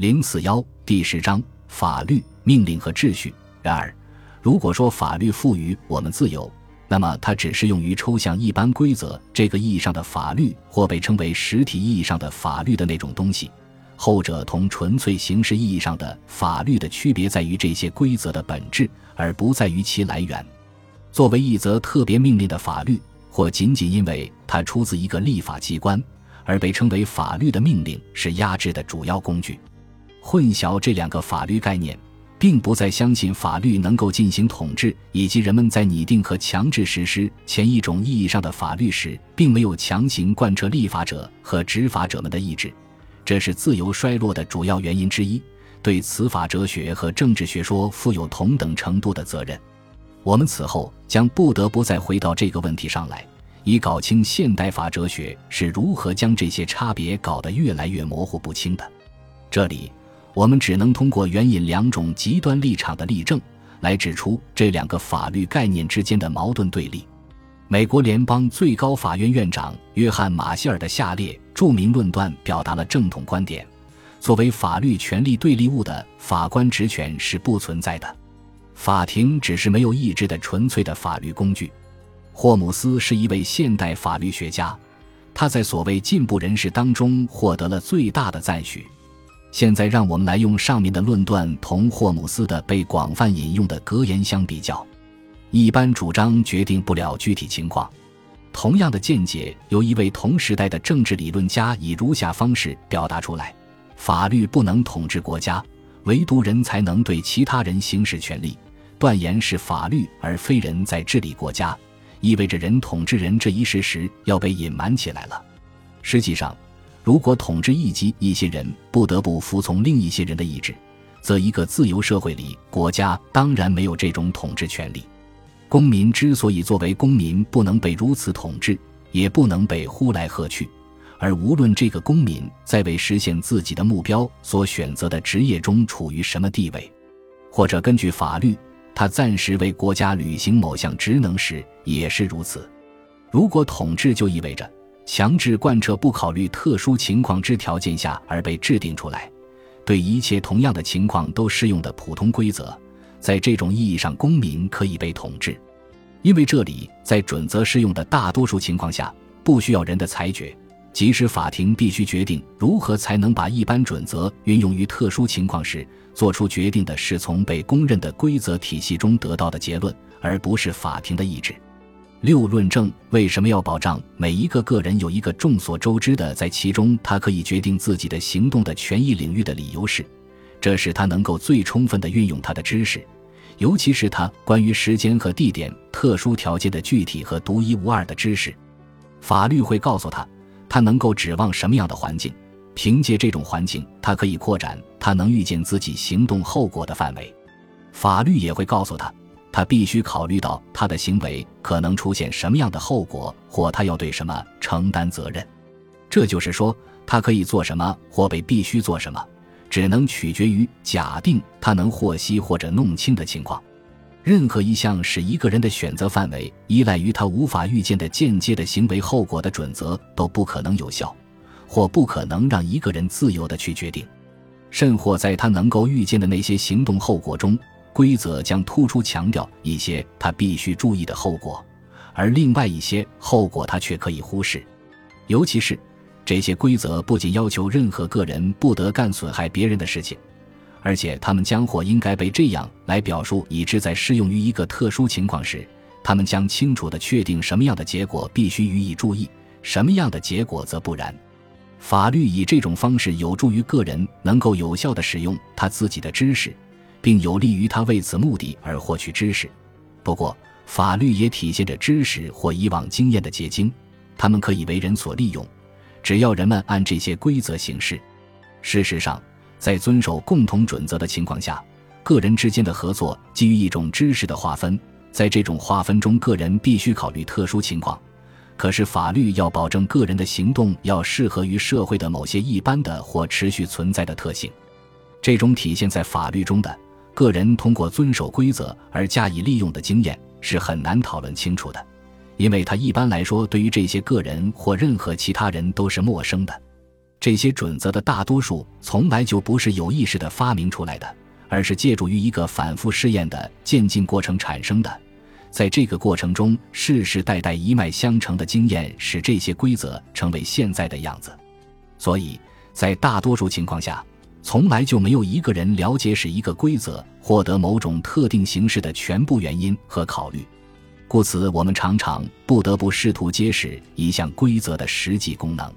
零四幺第十章法律、命令和秩序。然而，如果说法律赋予我们自由，那么它只适用于抽象一般规则这个意义上的法律，或被称为实体意义上的法律的那种东西。后者同纯粹形式意义上的法律的区别在于这些规则的本质，而不在于其来源。作为一则特别命令的法律，或仅仅因为它出自一个立法机关而被称为法律的命令，是压制的主要工具。混淆这两个法律概念，并不再相信法律能够进行统治，以及人们在拟定和强制实施前一种意义上的法律时，并没有强行贯彻立法者和执法者们的意志。这是自由衰落的主要原因之一。对此法哲学和政治学说负有同等程度的责任。我们此后将不得不再回到这个问题上来，以搞清现代法哲学是如何将这些差别搞得越来越模糊不清的。这里。我们只能通过援引两种极端立场的例证，来指出这两个法律概念之间的矛盾对立。美国联邦最高法院院长约翰·马歇尔的下列著名论断表达了正统观点：作为法律权力对立物的法官职权是不存在的，法庭只是没有意志的纯粹的法律工具。霍姆斯是一位现代法律学家，他在所谓进步人士当中获得了最大的赞许。现在，让我们来用上面的论断同霍姆斯的被广泛引用的格言相比较。一般主张决定不了具体情况。同样的见解由一位同时代的政治理论家以如下方式表达出来：法律不能统治国家，唯独人才能对其他人行使权利。断言是法律而非人在治理国家，意味着人统治人这一事实要被隐瞒起来了。实际上。如果统治一级一些人不得不服从另一些人的意志，则一个自由社会里，国家当然没有这种统治权利。公民之所以作为公民不能被如此统治，也不能被呼来喝去，而无论这个公民在为实现自己的目标所选择的职业中处于什么地位，或者根据法律他暂时为国家履行某项职能时，也是如此。如果统治就意味着。强制贯彻不考虑特殊情况之条件下而被制定出来，对一切同样的情况都适用的普通规则，在这种意义上，公民可以被统治，因为这里在准则适用的大多数情况下不需要人的裁决，即使法庭必须决定如何才能把一般准则运用于特殊情况时，做出决定的是从被公认的规则体系中得到的结论，而不是法庭的意志。六论证为什么要保障每一个个人有一个众所周知的在其中他可以决定自己的行动的权益领域的理由是，这使他能够最充分地运用他的知识，尤其是他关于时间和地点特殊条件的具体和独一无二的知识。法律会告诉他，他能够指望什么样的环境，凭借这种环境，他可以扩展他能预见自己行动后果的范围。法律也会告诉他。他必须考虑到他的行为可能出现什么样的后果，或他要对什么承担责任。这就是说，他可以做什么或被必须做什么，只能取决于假定他能获悉或者弄清的情况。任何一项使一个人的选择范围依赖于他无法预见的间接的行为后果的准则都不可能有效，或不可能让一个人自由地去决定，甚或在他能够预见的那些行动后果中。规则将突出强调一些他必须注意的后果，而另外一些后果他却可以忽视。尤其是这些规则不仅要求任何个人不得干损害别人的事情，而且他们将或应该被这样来表述：以致在适用于一个特殊情况时，他们将清楚地确定什么样的结果必须予以注意，什么样的结果则不然。法律以这种方式有助于个人能够有效地使用他自己的知识。并有利于他为此目的而获取知识。不过，法律也体现着知识或以往经验的结晶，他们可以为人所利用，只要人们按这些规则行事。事实上，在遵守共同准则的情况下，个人之间的合作基于一种知识的划分，在这种划分中，个人必须考虑特殊情况。可是，法律要保证个人的行动要适合于社会的某些一般的或持续存在的特性。这种体现在法律中的。个人通过遵守规则而加以利用的经验是很难讨论清楚的，因为他一般来说对于这些个人或任何其他人都是陌生的。这些准则的大多数从来就不是有意识的发明出来的，而是借助于一个反复试验的渐进过程产生的。在这个过程中，世世代代一脉相承的经验使这些规则成为现在的样子。所以在大多数情况下，从来就没有一个人了解使一个规则获得某种特定形式的全部原因和考虑。故此，我们常常不得不试图揭示一项规则的实际功能。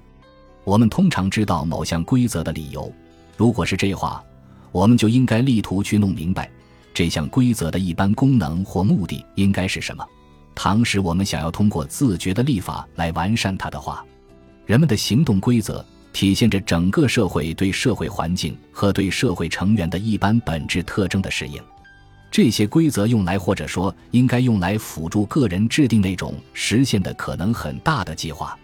我们通常知道某项规则的理由。如果是这话，我们就应该力图去弄明白。这项规则的一般功能或目的应该是什么？倘使我们想要通过自觉的立法来完善它的话，人们的行动规则体现着整个社会对社会环境和对社会成员的一般本质特征的适应。这些规则用来，或者说应该用来辅助个人制定那种实现的可能很大的计划。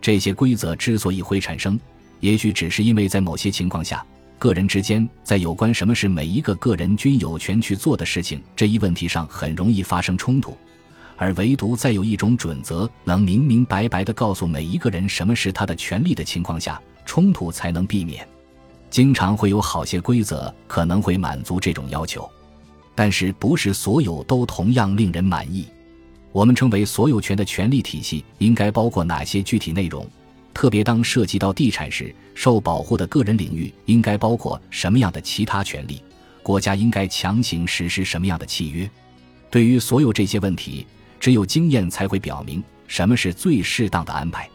这些规则之所以会产生，也许只是因为在某些情况下。个人之间在有关什么是每一个个人均有权去做的事情这一问题上很容易发生冲突，而唯独在有一种准则能明明白白地告诉每一个人什么是他的权利的情况下，冲突才能避免。经常会有好些规则可能会满足这种要求，但是不是所有都同样令人满意。我们称为所有权的权利体系应该包括哪些具体内容？特别当涉及到地产时，受保护的个人领域应该包括什么样的其他权利？国家应该强行实施什么样的契约？对于所有这些问题，只有经验才会表明什么是最适当的安排。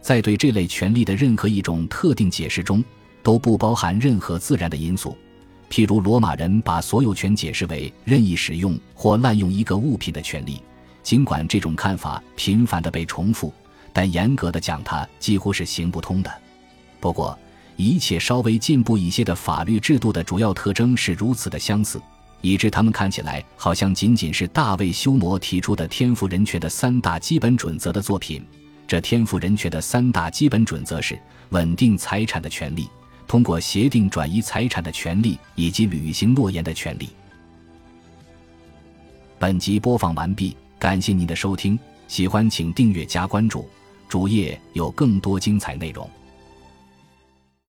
在对这类权利的任何一种特定解释中，都不包含任何自然的因素。譬如，罗马人把所有权解释为任意使用或滥用一个物品的权利，尽管这种看法频繁地被重复。但严格的讲，它几乎是行不通的。不过，一切稍微进步一些的法律制度的主要特征是如此的相似，以致他们看起来好像仅仅是大卫·休谟提出的天赋人权的三大基本准则的作品。这天赋人权的三大基本准则是：稳定财产的权利、通过协定转移财产的权利以及履行诺言的权利。本集播放完毕，感谢您的收听，喜欢请订阅加关注。主页有更多精彩内容。